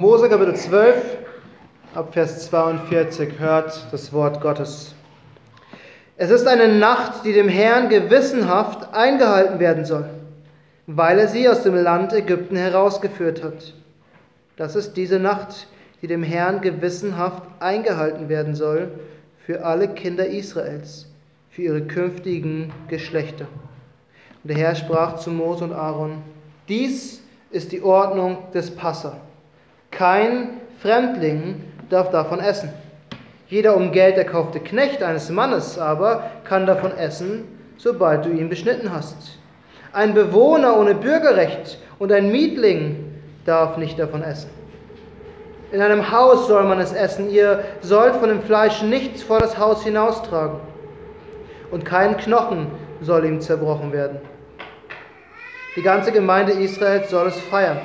Mose Kapitel 12, ab Vers 42 hört das Wort Gottes. Es ist eine Nacht, die dem Herrn gewissenhaft eingehalten werden soll, weil er sie aus dem Land Ägypten herausgeführt hat. Das ist diese Nacht, die dem Herrn gewissenhaft eingehalten werden soll für alle Kinder Israels, für ihre künftigen Geschlechter. Und der Herr sprach zu Mose und Aaron, dies ist die Ordnung des Passa. Kein Fremdling darf davon essen. Jeder um Geld erkaufte Knecht eines Mannes aber kann davon essen, sobald du ihn beschnitten hast. Ein Bewohner ohne Bürgerrecht und ein Mietling darf nicht davon essen. In einem Haus soll man es essen. Ihr sollt von dem Fleisch nichts vor das Haus hinaustragen. Und kein Knochen soll ihm zerbrochen werden. Die ganze Gemeinde Israels soll es feiern.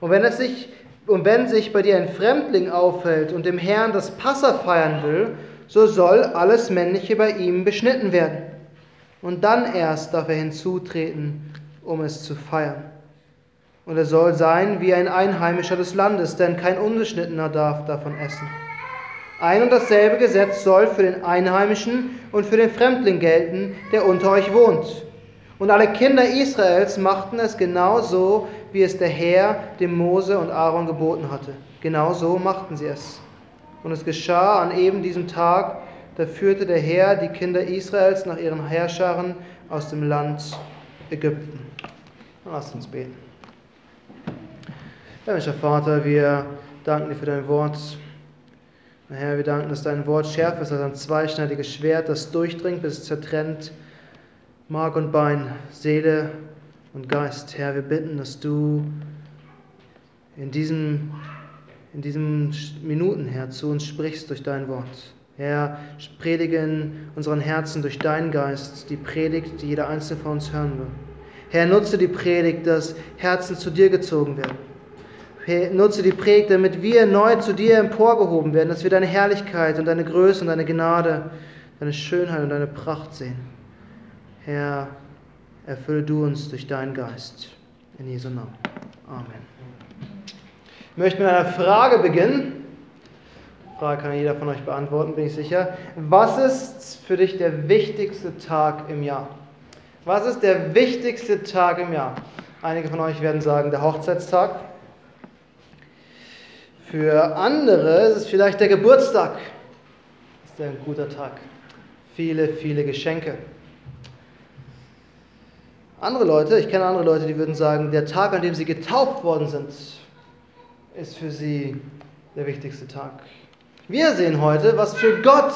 Und wenn es sich und wenn sich bei dir ein Fremdling aufhält und dem Herrn das Passa feiern will, so soll alles Männliche bei ihm beschnitten werden. Und dann erst darf er hinzutreten, um es zu feiern. Und er soll sein wie ein Einheimischer des Landes, denn kein Unbeschnittener darf davon essen. Ein und dasselbe Gesetz soll für den Einheimischen und für den Fremdling gelten, der unter euch wohnt. Und alle Kinder Israels machten es genau so, wie es der Herr dem Mose und Aaron geboten hatte. Genau so machten sie es. Und es geschah an eben diesem Tag, da führte der Herr die Kinder Israels nach ihren Herrschern aus dem Land Ägypten. Lasst uns beten. Himmlischer Vater, wir danken dir für dein Wort. Herr, wir danken, dass dein Wort schärfer ist als ein zweischneidiges Schwert, das durchdringt, bis es zertrennt Mark und Bein, Seele und Geist. Herr, wir bitten, dass du in diesen, in diesen Minuten, Herr, zu uns sprichst durch dein Wort. Herr, predige in unseren Herzen durch deinen Geist die Predigt, die jeder Einzelne von uns hören will. Herr, nutze die Predigt, dass Herzen zu dir gezogen werden. Herr, nutze die Predigt, damit wir neu zu dir emporgehoben werden, dass wir deine Herrlichkeit und deine Größe und deine Gnade, deine Schönheit und deine Pracht sehen. Herr, erfülle du uns durch deinen Geist. In Jesu Namen. Amen. Ich möchte mit einer Frage beginnen. Die Frage kann jeder von euch beantworten, bin ich sicher. Was ist für dich der wichtigste Tag im Jahr? Was ist der wichtigste Tag im Jahr? Einige von euch werden sagen, der Hochzeitstag. Für andere ist es vielleicht der Geburtstag. Das ist ein guter Tag. Viele, viele Geschenke. Andere Leute, ich kenne andere Leute, die würden sagen, der Tag, an dem sie getauft worden sind, ist für sie der wichtigste Tag. Wir sehen heute, was für Gott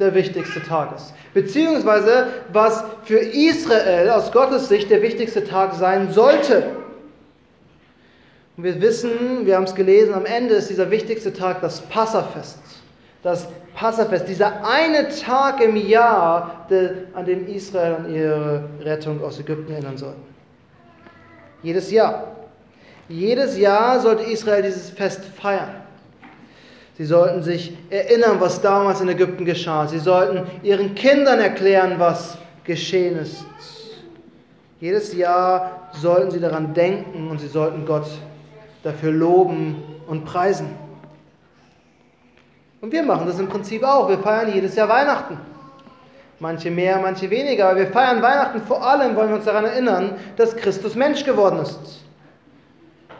der wichtigste Tag ist. Beziehungsweise, was für Israel aus Gottes Sicht der wichtigste Tag sein sollte. Und wir wissen, wir haben es gelesen, am Ende ist dieser wichtigste Tag das Passafest. Das Passafest, dieser eine Tag im Jahr, an dem Israel an ihre Rettung aus Ägypten erinnern soll. Jedes Jahr. Jedes Jahr sollte Israel dieses Fest feiern. Sie sollten sich erinnern, was damals in Ägypten geschah. Sie sollten ihren Kindern erklären, was geschehen ist. Jedes Jahr sollten sie daran denken und sie sollten Gott dafür loben und preisen. Und wir machen das im Prinzip auch. Wir feiern jedes Jahr Weihnachten. Manche mehr, manche weniger. Aber wir feiern Weihnachten vor allem, wollen wir uns daran erinnern, dass Christus Mensch geworden ist.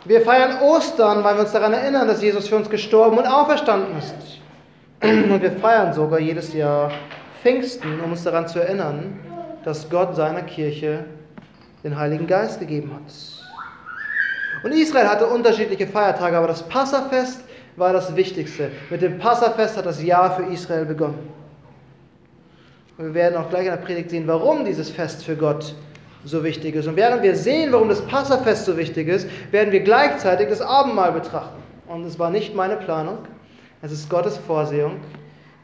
Wir feiern Ostern, weil wir uns daran erinnern, dass Jesus für uns gestorben und auferstanden ist. Und wir feiern sogar jedes Jahr Pfingsten, um uns daran zu erinnern, dass Gott seiner Kirche den Heiligen Geist gegeben hat. Und Israel hatte unterschiedliche Feiertage, aber das Passafest war das Wichtigste. Mit dem Passafest hat das Jahr für Israel begonnen. Und wir werden auch gleich in der Predigt sehen, warum dieses Fest für Gott so wichtig ist. Und während wir sehen, warum das Passafest so wichtig ist, werden wir gleichzeitig das Abendmahl betrachten. Und es war nicht meine Planung, es ist Gottes Vorsehung,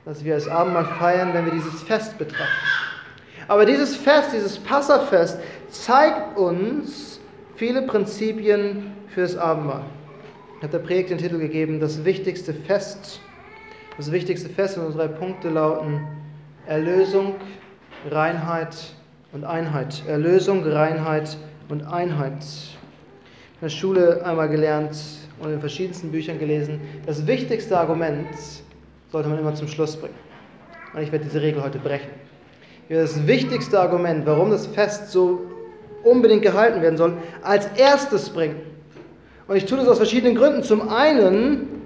dass wir das Abendmahl feiern, wenn wir dieses Fest betrachten. Aber dieses Fest, dieses Passafest, zeigt uns viele Prinzipien für das Abendmahl hat der Predigt den Titel gegeben, das wichtigste Fest. Das wichtigste Fest und unsere drei Punkte lauten Erlösung, Reinheit und Einheit. Erlösung, Reinheit und Einheit. In der Schule einmal gelernt, und in verschiedensten Büchern gelesen, das wichtigste Argument sollte man immer zum Schluss bringen. Und ich werde diese Regel heute brechen. Das wichtigste Argument, warum das Fest so unbedingt gehalten werden soll, als erstes bringen. Und ich tue das aus verschiedenen Gründen. Zum einen,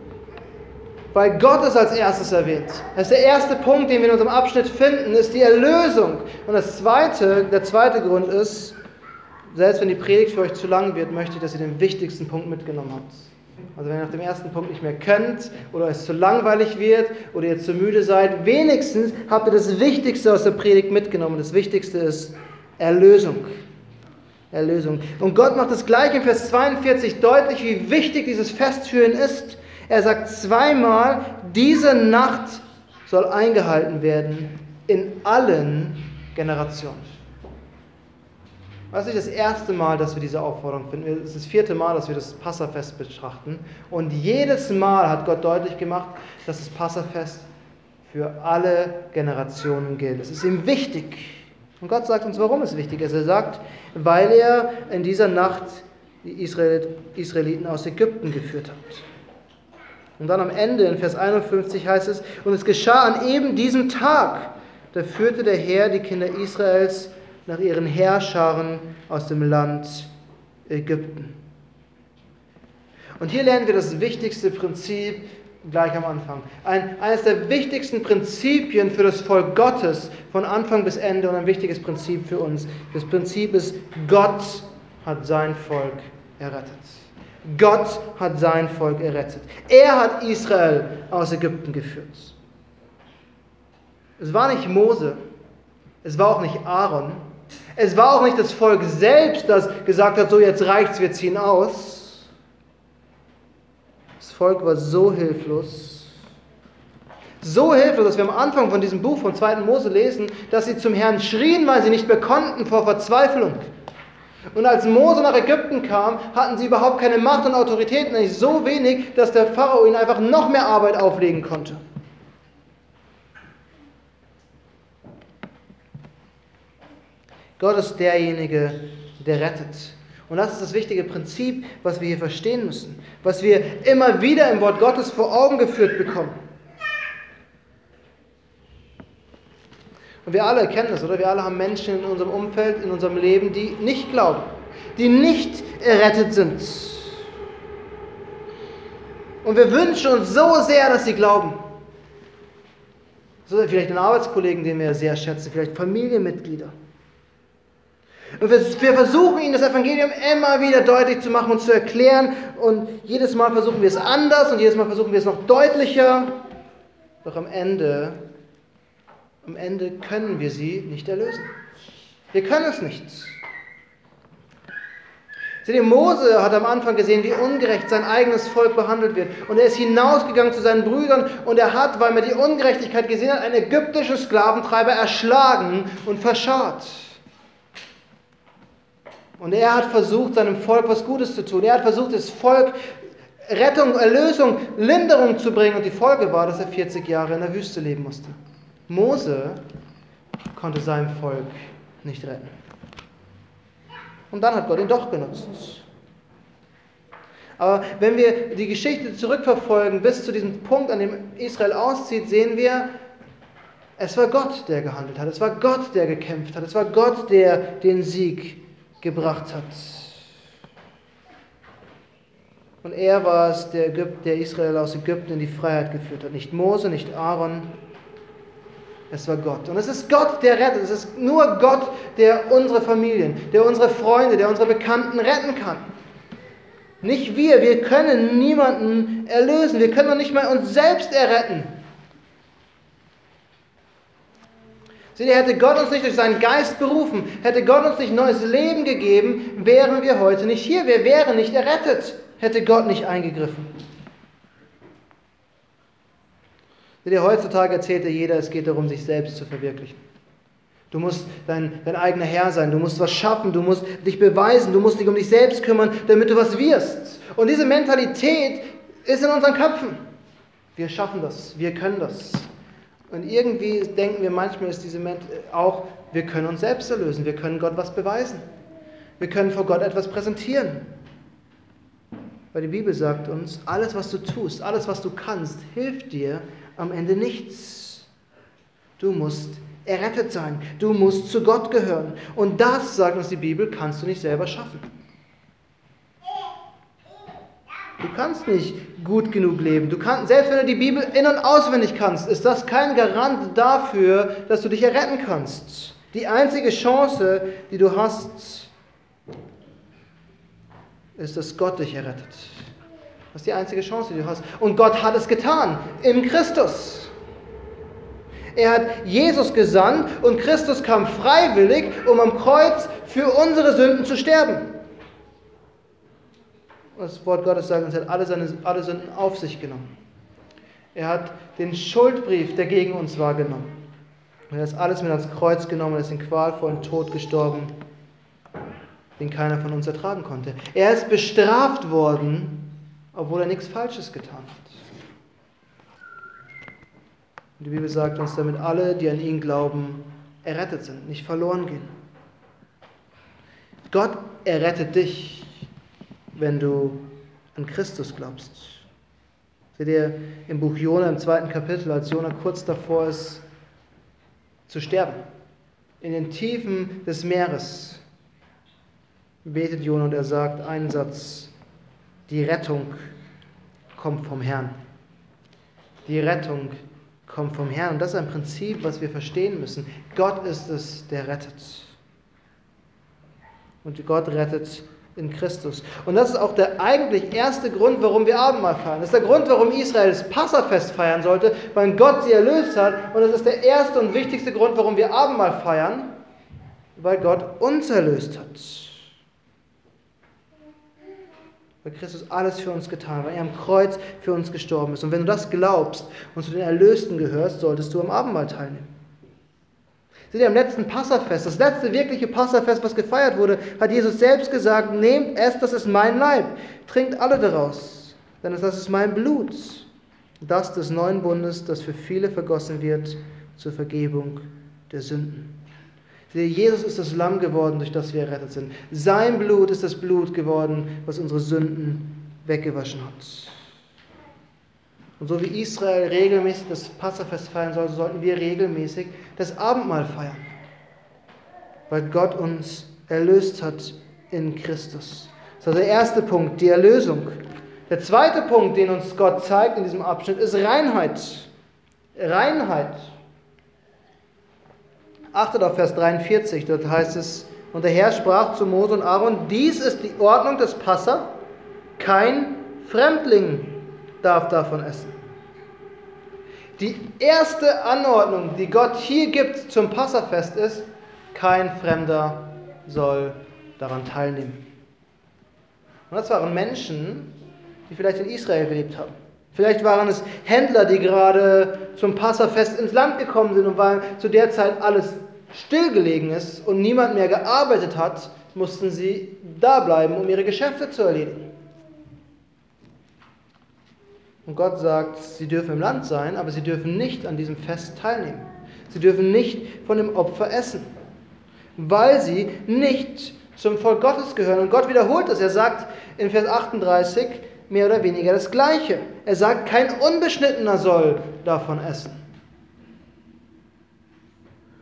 weil Gott es als erstes erwähnt. Das ist der erste Punkt, den wir in unserem Abschnitt finden, ist die Erlösung. Und das zweite, der zweite Grund ist, selbst wenn die Predigt für euch zu lang wird, möchte ich, dass ihr den wichtigsten Punkt mitgenommen habt. Also wenn ihr nach dem ersten Punkt nicht mehr könnt oder es zu langweilig wird oder ihr zu müde seid, wenigstens habt ihr das Wichtigste aus der Predigt mitgenommen. Das Wichtigste ist Erlösung. Erlösung. Und Gott macht es gleich in Vers 42 deutlich, wie wichtig dieses Fest für ihn ist. Er sagt zweimal, diese Nacht soll eingehalten werden in allen Generationen. Das ist nicht das erste Mal, dass wir diese Aufforderung finden. Es ist das vierte Mal, dass wir das Passafest betrachten. Und jedes Mal hat Gott deutlich gemacht, dass das Passafest für alle Generationen gilt. Es ist ihm wichtig. Und Gott sagt uns, warum es wichtig ist. Er sagt, weil er in dieser Nacht die Israeliten aus Ägypten geführt hat. Und dann am Ende in Vers 51 heißt es, und es geschah an eben diesem Tag, da führte der Herr die Kinder Israels nach ihren Herrscharen aus dem Land Ägypten. Und hier lernen wir das wichtigste Prinzip gleich am Anfang. Ein, eines der wichtigsten Prinzipien für das Volk Gottes von Anfang bis Ende und ein wichtiges Prinzip für uns. Das Prinzip ist, Gott hat sein Volk errettet. Gott hat sein Volk errettet. Er hat Israel aus Ägypten geführt. Es war nicht Mose, es war auch nicht Aaron, es war auch nicht das Volk selbst, das gesagt hat, so jetzt reicht's, wir ziehen aus. Volk war so hilflos, so hilflos, dass wir am Anfang von diesem Buch von 2. Mose lesen, dass sie zum Herrn schrien, weil sie nicht mehr konnten vor Verzweiflung. Und als Mose nach Ägypten kam, hatten sie überhaupt keine Macht und Autorität, nämlich so wenig, dass der Pharao ihnen einfach noch mehr Arbeit auflegen konnte. Gott ist derjenige, der rettet. Und das ist das wichtige Prinzip, was wir hier verstehen müssen, was wir immer wieder im Wort Gottes vor Augen geführt bekommen. Und wir alle kennen das, oder? Wir alle haben Menschen in unserem Umfeld, in unserem Leben, die nicht glauben, die nicht errettet sind. Und wir wünschen uns so sehr, dass sie glauben. So, vielleicht einen Arbeitskollegen, den wir sehr schätzen, vielleicht Familienmitglieder. Und wir, versuchen ihnen das Evangelium immer wieder deutlich zu machen und zu erklären. Und jedes Mal versuchen wir es anders und jedes Mal versuchen wir es noch deutlicher. Doch am Ende, am Ende können wir sie nicht erlösen. Wir können es nicht. Seht ihr, Mose hat am Anfang gesehen, wie ungerecht sein eigenes Volk behandelt wird. Und er ist hinausgegangen zu seinen Brüdern und er hat, weil er die Ungerechtigkeit gesehen hat, einen ägyptischen Sklaventreiber erschlagen und verscharrt. Und er hat versucht, seinem Volk was Gutes zu tun. Er hat versucht, das Volk Rettung, Erlösung, Linderung zu bringen. Und die Folge war, dass er 40 Jahre in der Wüste leben musste. Mose konnte seinem Volk nicht retten. Und dann hat Gott ihn doch genutzt. Aber wenn wir die Geschichte zurückverfolgen bis zu diesem Punkt, an dem Israel auszieht, sehen wir, es war Gott, der gehandelt hat. Es war Gott, der gekämpft hat. Es war Gott, der den Sieg gebracht hat. Und er war es, der, Ägypten, der Israel aus Ägypten in die Freiheit geführt hat. Nicht Mose, nicht Aaron, es war Gott. Und es ist Gott, der rettet. Es ist nur Gott, der unsere Familien, der unsere Freunde, der unsere Bekannten retten kann. Nicht wir. Wir können niemanden erlösen. Wir können noch nicht mal uns selbst erretten. Seht ihr, hätte Gott uns nicht durch seinen Geist berufen, hätte Gott uns nicht neues Leben gegeben, wären wir heute nicht hier. Wir wären nicht errettet, hätte Gott nicht eingegriffen. Seht ihr, heutzutage erzählt dir jeder, es geht darum, sich selbst zu verwirklichen. Du musst dein, dein eigener Herr sein, du musst was schaffen, du musst dich beweisen, du musst dich um dich selbst kümmern, damit du was wirst. Und diese Mentalität ist in unseren Köpfen. Wir schaffen das, wir können das. Und irgendwie denken wir manchmal, ist diese Ment auch, wir können uns selbst erlösen, wir können Gott was beweisen. Wir können vor Gott etwas präsentieren. Weil die Bibel sagt uns, alles, was du tust, alles, was du kannst, hilft dir am Ende nichts. Du musst errettet sein. Du musst zu Gott gehören. Und das, sagt uns die Bibel, kannst du nicht selber schaffen. Du kannst nicht gut genug leben. Du kannst, selbst wenn du die Bibel in- und auswendig kannst, ist das kein Garant dafür, dass du dich erretten kannst. Die einzige Chance, die du hast, ist, dass Gott dich errettet. Das ist die einzige Chance, die du hast. Und Gott hat es getan, in Christus. Er hat Jesus gesandt und Christus kam freiwillig, um am Kreuz für unsere Sünden zu sterben. Das Wort Gottes sagt uns, er hat alle, seine, alle Sünden auf sich genommen. Er hat den Schuldbrief, der gegen uns war, genommen. Und er hat alles mit ans Kreuz genommen, er ist in qualvollen Tod gestorben, den keiner von uns ertragen konnte. Er ist bestraft worden, obwohl er nichts Falsches getan hat. Und die Bibel sagt uns, damit alle, die an ihn glauben, errettet sind, nicht verloren gehen. Gott errettet dich wenn du an Christus glaubst. Seht ihr im Buch Jona im zweiten Kapitel, als Jona kurz davor ist, zu sterben, in den Tiefen des Meeres, betet Jona und er sagt einen Satz, die Rettung kommt vom Herrn. Die Rettung kommt vom Herrn. Und das ist ein Prinzip, was wir verstehen müssen. Gott ist es, der rettet. Und Gott rettet in Christus. Und das ist auch der eigentlich erste Grund, warum wir Abendmahl feiern. Das ist der Grund, warum Israel das Passafest feiern sollte, weil Gott sie erlöst hat. Und das ist der erste und wichtigste Grund, warum wir Abendmahl feiern, weil Gott uns erlöst hat. Weil Christus alles für uns getan hat, weil er am Kreuz für uns gestorben ist. Und wenn du das glaubst und zu den Erlösten gehörst, solltest du am Abendmahl teilnehmen. Seht ihr, am letzten Passafest, das letzte wirkliche Passafest, was gefeiert wurde, hat Jesus selbst gesagt, nehmt es, das ist mein Leib, trinkt alle daraus, denn das ist mein Blut, das des neuen Bundes, das für viele vergossen wird zur Vergebung der Sünden. Jesus ist das Lamm geworden, durch das wir errettet sind. Sein Blut ist das Blut geworden, was unsere Sünden weggewaschen hat. Und so wie Israel regelmäßig das Passafest feiern soll, so sollten wir regelmäßig das Abendmahl feiern. Weil Gott uns erlöst hat in Christus. Das ist der erste Punkt, die Erlösung. Der zweite Punkt, den uns Gott zeigt in diesem Abschnitt, ist Reinheit. Reinheit. Achtet auf Vers 43, dort heißt es, und der Herr sprach zu Mose und Aaron, dies ist die Ordnung des Passa, kein Fremdling darf davon essen. Die erste Anordnung, die Gott hier gibt zum Passafest ist, kein Fremder soll daran teilnehmen. Und das waren Menschen, die vielleicht in Israel gelebt haben. Vielleicht waren es Händler, die gerade zum Passafest ins Land gekommen sind und weil zu der Zeit alles stillgelegen ist und niemand mehr gearbeitet hat, mussten sie da bleiben, um ihre Geschäfte zu erledigen. Und Gott sagt, sie dürfen im Land sein, aber sie dürfen nicht an diesem Fest teilnehmen. Sie dürfen nicht von dem Opfer essen, weil sie nicht zum Volk Gottes gehören. Und Gott wiederholt es. Er sagt in Vers 38 mehr oder weniger das Gleiche. Er sagt, kein Unbeschnittener soll davon essen.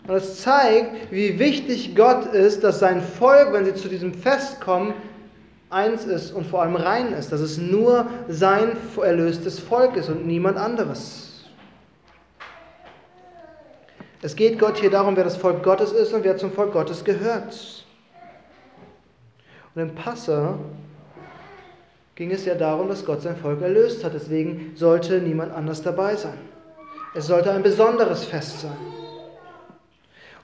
Und es zeigt, wie wichtig Gott ist, dass sein Volk, wenn sie zu diesem Fest kommen, eins ist und vor allem rein ist, dass es nur sein erlöstes Volk ist und niemand anderes. Es geht Gott hier darum, wer das Volk Gottes ist und wer zum Volk Gottes gehört. Und im Passa ging es ja darum, dass Gott sein Volk erlöst hat. Deswegen sollte niemand anders dabei sein. Es sollte ein besonderes Fest sein.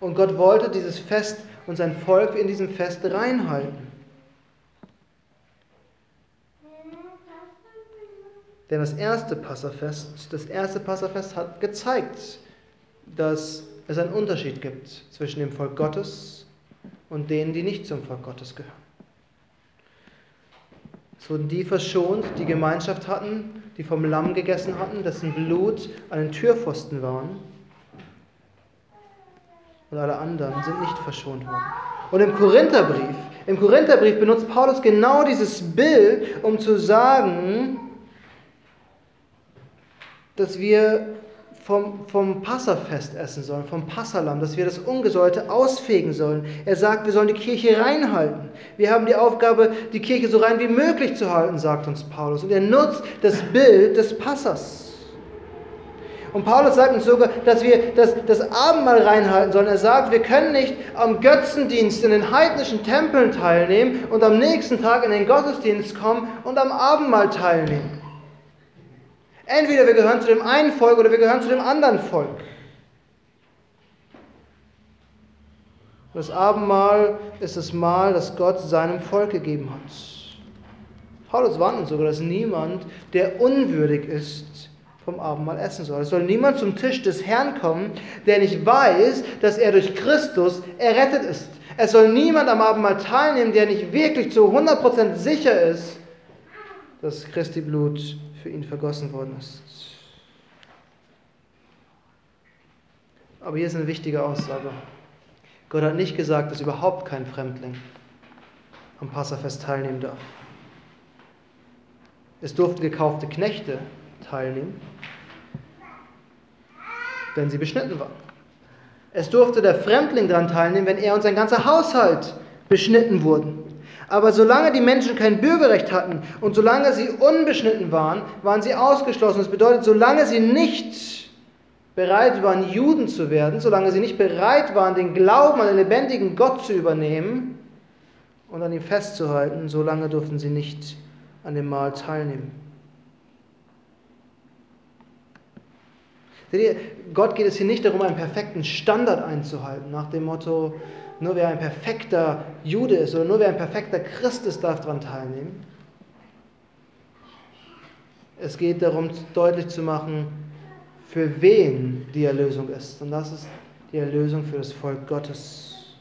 Und Gott wollte dieses Fest und sein Volk in diesem Fest reinhalten. Denn das erste Passafest, das erste Passafest hat gezeigt, dass es einen Unterschied gibt zwischen dem Volk Gottes und denen, die nicht zum Volk Gottes gehören. Es wurden die verschont, die Gemeinschaft hatten, die vom Lamm gegessen hatten, dessen Blut an den Türpfosten waren. Und alle anderen sind nicht verschont worden. Und im Korintherbrief, im Korintherbrief benutzt Paulus genau dieses Bild, um zu sagen, dass wir vom, vom Passafest essen sollen, vom Passalam, dass wir das Ungesäuerte ausfegen sollen. Er sagt, wir sollen die Kirche reinhalten. Wir haben die Aufgabe, die Kirche so rein wie möglich zu halten, sagt uns Paulus. Und er nutzt das Bild des Passers. Und Paulus sagt uns sogar, dass wir das, das Abendmahl reinhalten sollen. Er sagt, wir können nicht am Götzendienst in den heidnischen Tempeln teilnehmen und am nächsten Tag in den Gottesdienst kommen und am Abendmahl teilnehmen. Entweder wir gehören zu dem einen Volk oder wir gehören zu dem anderen Volk. Das Abendmahl ist das Mahl, das Gott seinem Volk gegeben hat. Paulus warnt uns sogar, dass niemand, der unwürdig ist, vom Abendmahl essen soll. Es soll niemand zum Tisch des Herrn kommen, der nicht weiß, dass er durch Christus errettet ist. Es soll niemand am Abendmahl teilnehmen, der nicht wirklich zu 100% sicher ist, dass Christi Blut für ihn vergossen worden ist. Aber hier ist eine wichtige Aussage. Gott hat nicht gesagt, dass überhaupt kein Fremdling am Passafest teilnehmen darf. Es durften gekaufte Knechte teilnehmen, wenn sie beschnitten waren. Es durfte der Fremdling daran teilnehmen, wenn er und sein ganzer Haushalt beschnitten wurden. Aber solange die Menschen kein Bürgerrecht hatten und solange sie unbeschnitten waren, waren sie ausgeschlossen. Das bedeutet, solange sie nicht bereit waren, Juden zu werden, solange sie nicht bereit waren, den Glauben an den lebendigen Gott zu übernehmen und an ihm festzuhalten, solange durften sie nicht an dem Mahl teilnehmen. Gott geht es hier nicht darum, einen perfekten Standard einzuhalten, nach dem Motto, nur wer ein perfekter Jude ist oder nur wer ein perfekter Christ ist, darf daran teilnehmen. Es geht darum, deutlich zu machen, für wen die Erlösung ist. Und das ist die Erlösung für das Volk Gottes.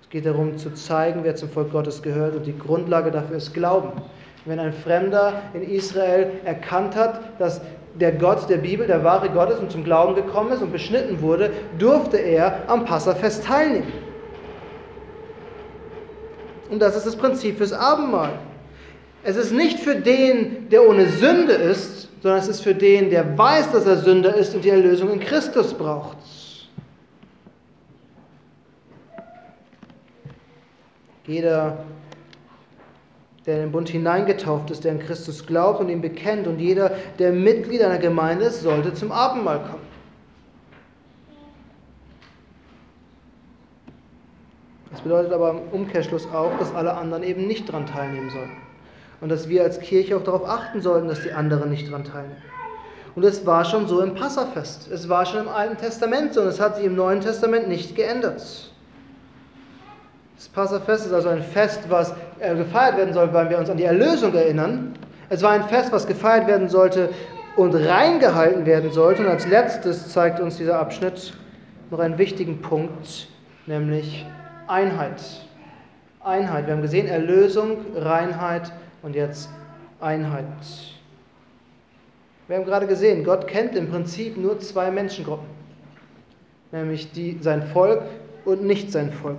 Es geht darum zu zeigen, wer zum Volk Gottes gehört. Und die Grundlage dafür ist Glauben. Wenn ein Fremder in Israel erkannt hat, dass der Gott der Bibel, der wahre Gott ist und zum Glauben gekommen ist und beschnitten wurde, durfte er am Passafest teilnehmen. Und das ist das Prinzip fürs Abendmahl. Es ist nicht für den, der ohne Sünde ist, sondern es ist für den, der weiß, dass er Sünder ist und die Erlösung in Christus braucht. Jeder der in den Bund hineingetauft ist, der an Christus glaubt und ihn bekennt. Und jeder, der Mitglied einer Gemeinde ist, sollte zum Abendmahl kommen. Das bedeutet aber im Umkehrschluss auch, dass alle anderen eben nicht daran teilnehmen sollen. Und dass wir als Kirche auch darauf achten sollten, dass die anderen nicht daran teilnehmen. Und es war schon so im Passafest. Es war schon im Alten Testament so und es hat sich im Neuen Testament nicht geändert. Das Passafest ist also ein Fest, was äh, gefeiert werden soll, weil wir uns an die Erlösung erinnern. Es war ein Fest, was gefeiert werden sollte und reingehalten werden sollte. Und als letztes zeigt uns dieser Abschnitt noch einen wichtigen Punkt, nämlich Einheit. Einheit. Wir haben gesehen Erlösung, Reinheit und jetzt Einheit. Wir haben gerade gesehen, Gott kennt im Prinzip nur zwei Menschengruppen, nämlich die, sein Volk und nicht sein Volk.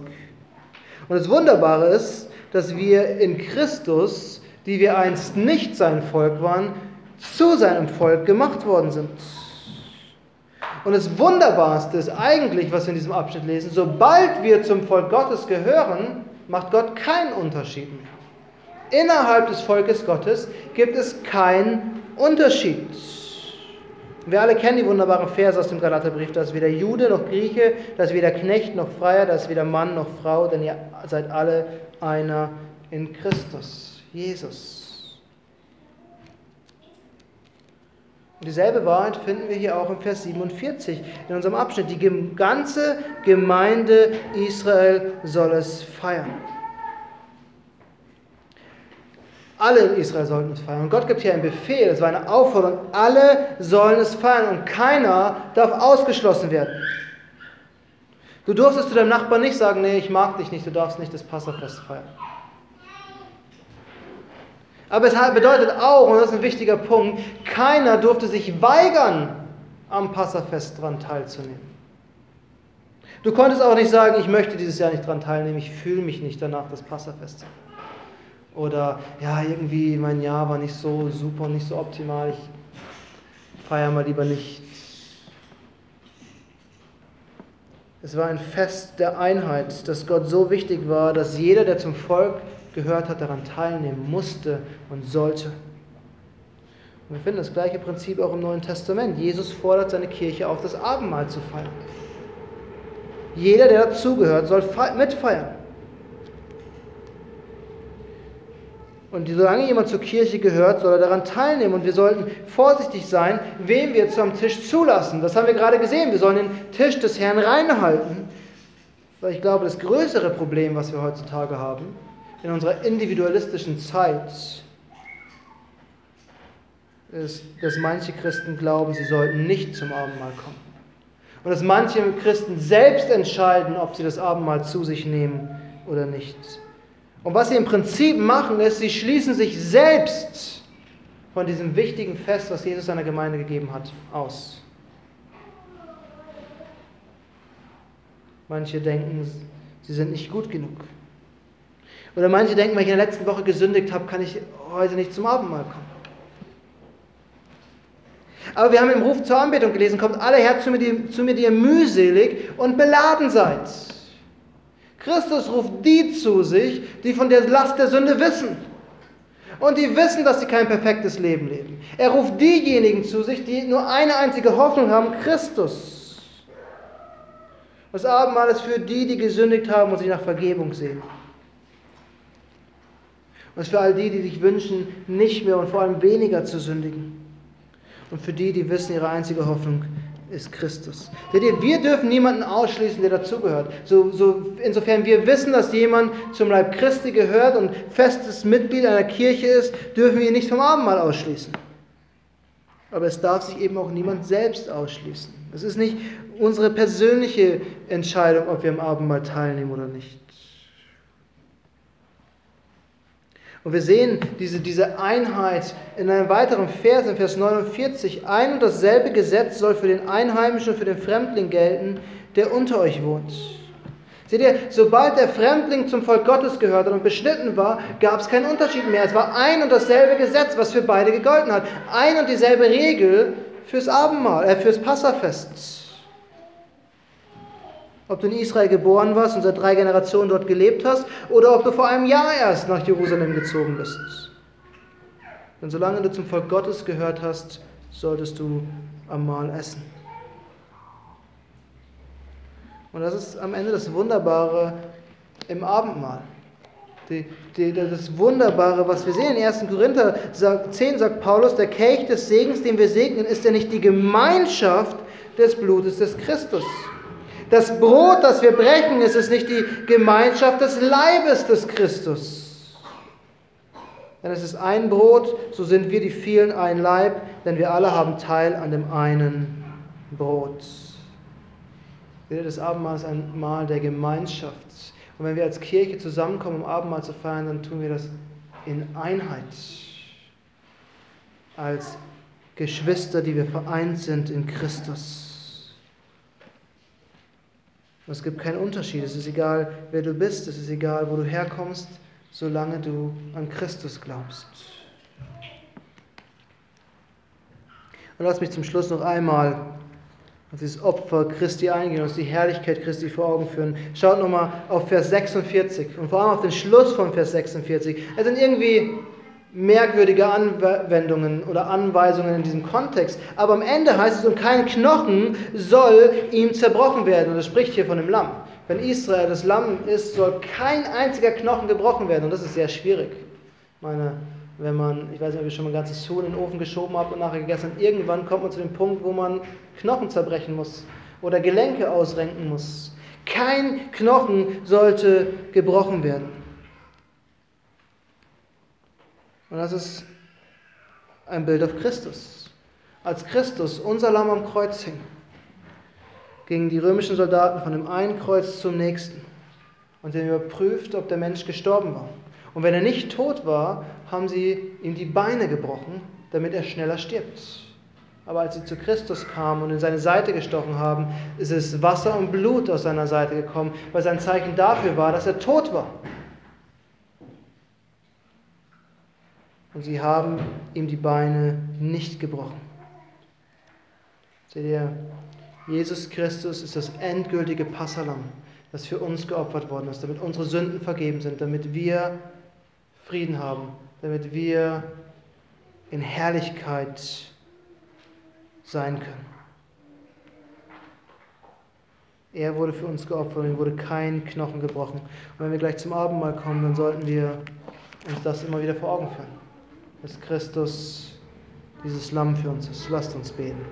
Und das Wunderbare ist, dass wir in Christus, die wir einst nicht sein Volk waren, zu seinem Volk gemacht worden sind. Und das Wunderbarste ist eigentlich, was wir in diesem Abschnitt lesen, sobald wir zum Volk Gottes gehören, macht Gott keinen Unterschied mehr. Innerhalb des Volkes Gottes gibt es keinen Unterschied. Wir alle kennen die wunderbaren Verse aus dem Galaterbrief, dass weder Jude noch Grieche, dass weder Knecht noch Freier, dass weder Mann noch Frau, denn ihr seid alle einer in Christus, Jesus. Und dieselbe Wahrheit finden wir hier auch im Vers 47 in unserem Abschnitt. Die ganze Gemeinde Israel soll es feiern. Alle in Israel sollten es feiern. Und Gott gibt hier einen Befehl, es war eine Aufforderung, alle sollen es feiern und keiner darf ausgeschlossen werden. Du durftest zu deinem Nachbarn nicht sagen, nee, ich mag dich nicht, du darfst nicht das Passafest feiern. Aber es bedeutet auch, und das ist ein wichtiger Punkt, keiner durfte sich weigern, am Passafest daran teilzunehmen. Du konntest auch nicht sagen, ich möchte dieses Jahr nicht daran teilnehmen, ich fühle mich nicht danach, das Passafest zu Oder ja, irgendwie mein Jahr war nicht so super, nicht so optimal, ich feiere mal lieber nicht. Es war ein Fest der Einheit, das Gott so wichtig war, dass jeder, der zum Volk gehört hat, daran teilnehmen musste und sollte. Und wir finden das gleiche Prinzip auch im Neuen Testament. Jesus fordert seine Kirche auf, das Abendmahl zu feiern. Jeder, der dazugehört, soll mitfeiern. Und solange jemand zur Kirche gehört, soll er daran teilnehmen. Und wir sollten vorsichtig sein, wem wir zum Tisch zulassen. Das haben wir gerade gesehen. Wir sollen den Tisch des Herrn reinhalten. Weil ich glaube, das größere Problem, was wir heutzutage haben, in unserer individualistischen Zeit, ist, dass manche Christen glauben, sie sollten nicht zum Abendmahl kommen. Und dass manche Christen selbst entscheiden, ob sie das Abendmahl zu sich nehmen oder nicht. Und was sie im Prinzip machen, ist, sie schließen sich selbst von diesem wichtigen Fest, was Jesus seiner Gemeinde gegeben hat, aus. Manche denken, sie sind nicht gut genug. Oder manche denken, wenn ich in der letzten Woche gesündigt habe, kann ich heute nicht zum Abendmahl kommen. Aber wir haben im Ruf zur Anbetung gelesen, kommt alle her zu mir, die, zu mir, die ihr mühselig und beladen seid. Christus ruft die zu sich, die von der Last der Sünde wissen. Und die wissen, dass sie kein perfektes Leben leben. Er ruft diejenigen zu sich, die nur eine einzige Hoffnung haben, Christus. Das Abendmahl ist für die, die gesündigt haben und sich nach Vergebung sehen. Und es ist für all die, die sich wünschen, nicht mehr und vor allem weniger zu sündigen und für die, die wissen, ihre einzige Hoffnung ist Christus. Seht ihr, wir dürfen niemanden ausschließen, der dazugehört. So, so, insofern wir wissen, dass jemand zum Leib Christi gehört und festes Mitglied einer Kirche ist, dürfen wir ihn nicht vom Abendmahl ausschließen. Aber es darf sich eben auch niemand selbst ausschließen. Es ist nicht unsere persönliche Entscheidung, ob wir am Abendmahl teilnehmen oder nicht. Und wir sehen diese, diese Einheit in einem weiteren Vers, in Vers 49. Ein und dasselbe Gesetz soll für den Einheimischen und für den Fremdling gelten, der unter euch wohnt. Seht ihr, sobald der Fremdling zum Volk Gottes gehört hat und beschnitten war, gab es keinen Unterschied mehr. Es war ein und dasselbe Gesetz, was für beide gegolten hat. Ein und dieselbe Regel fürs Abendmahl, äh, fürs Passafest ob du in Israel geboren warst und seit drei Generationen dort gelebt hast oder ob du vor einem Jahr erst nach Jerusalem gezogen bist. Denn solange du zum Volk Gottes gehört hast, solltest du am Mahl essen. Und das ist am Ende das Wunderbare im Abendmahl. Die, die, das Wunderbare, was wir sehen in 1. Korinther 10 sagt Paulus, der Kelch des Segens, den wir segnen, ist ja nicht die Gemeinschaft des Blutes des Christus. Das Brot, das wir brechen, ist es nicht die Gemeinschaft des Leibes des Christus. Denn es ist ein Brot, so sind wir die vielen ein Leib, denn wir alle haben Teil an dem einen Brot. Das Abendmahl ist ein Mahl der Gemeinschaft. Und wenn wir als Kirche zusammenkommen, um Abendmahl zu feiern, dann tun wir das in Einheit. Als Geschwister, die wir vereint sind in Christus. Und es gibt keinen Unterschied. Es ist egal, wer du bist, es ist egal, wo du herkommst, solange du an Christus glaubst. Und lass mich zum Schluss noch einmal auf dieses Opfer Christi eingehen, uns die Herrlichkeit Christi vor Augen führen. Schaut nochmal auf Vers 46 und vor allem auf den Schluss von Vers 46. Es sind irgendwie merkwürdige Anwendungen oder Anweisungen in diesem Kontext. Aber am Ende heißt es, und kein Knochen soll ihm zerbrochen werden. Und das spricht hier von dem Lamm. Wenn Israel das Lamm ist, soll kein einziger Knochen gebrochen werden. Und das ist sehr schwierig. Meine, wenn man, ich weiß nicht, ob ich schon mal ein ganzes Huhn in den Ofen geschoben habe und nachher gegessen habe, irgendwann kommt man zu dem Punkt, wo man Knochen zerbrechen muss oder Gelenke ausrenken muss. Kein Knochen sollte gebrochen werden. Und das ist ein Bild auf Christus. Als Christus, unser Lamm am Kreuz hing, gingen die römischen Soldaten von dem einen Kreuz zum nächsten und sie haben überprüft, ob der Mensch gestorben war. Und wenn er nicht tot war, haben sie ihm die Beine gebrochen, damit er schneller stirbt. Aber als sie zu Christus kamen und in seine Seite gestochen haben, ist es Wasser und Blut aus seiner Seite gekommen, weil sein Zeichen dafür war, dass er tot war. Und sie haben ihm die Beine nicht gebrochen. Seht ihr, Jesus Christus ist das endgültige Passalam, das für uns geopfert worden ist, damit unsere Sünden vergeben sind, damit wir Frieden haben, damit wir in Herrlichkeit sein können. Er wurde für uns geopfert und ihm wurde kein Knochen gebrochen. Und wenn wir gleich zum Abendmahl kommen, dann sollten wir uns das immer wieder vor Augen führen, dass Christus dieses Lamm für uns ist. Lasst uns beten.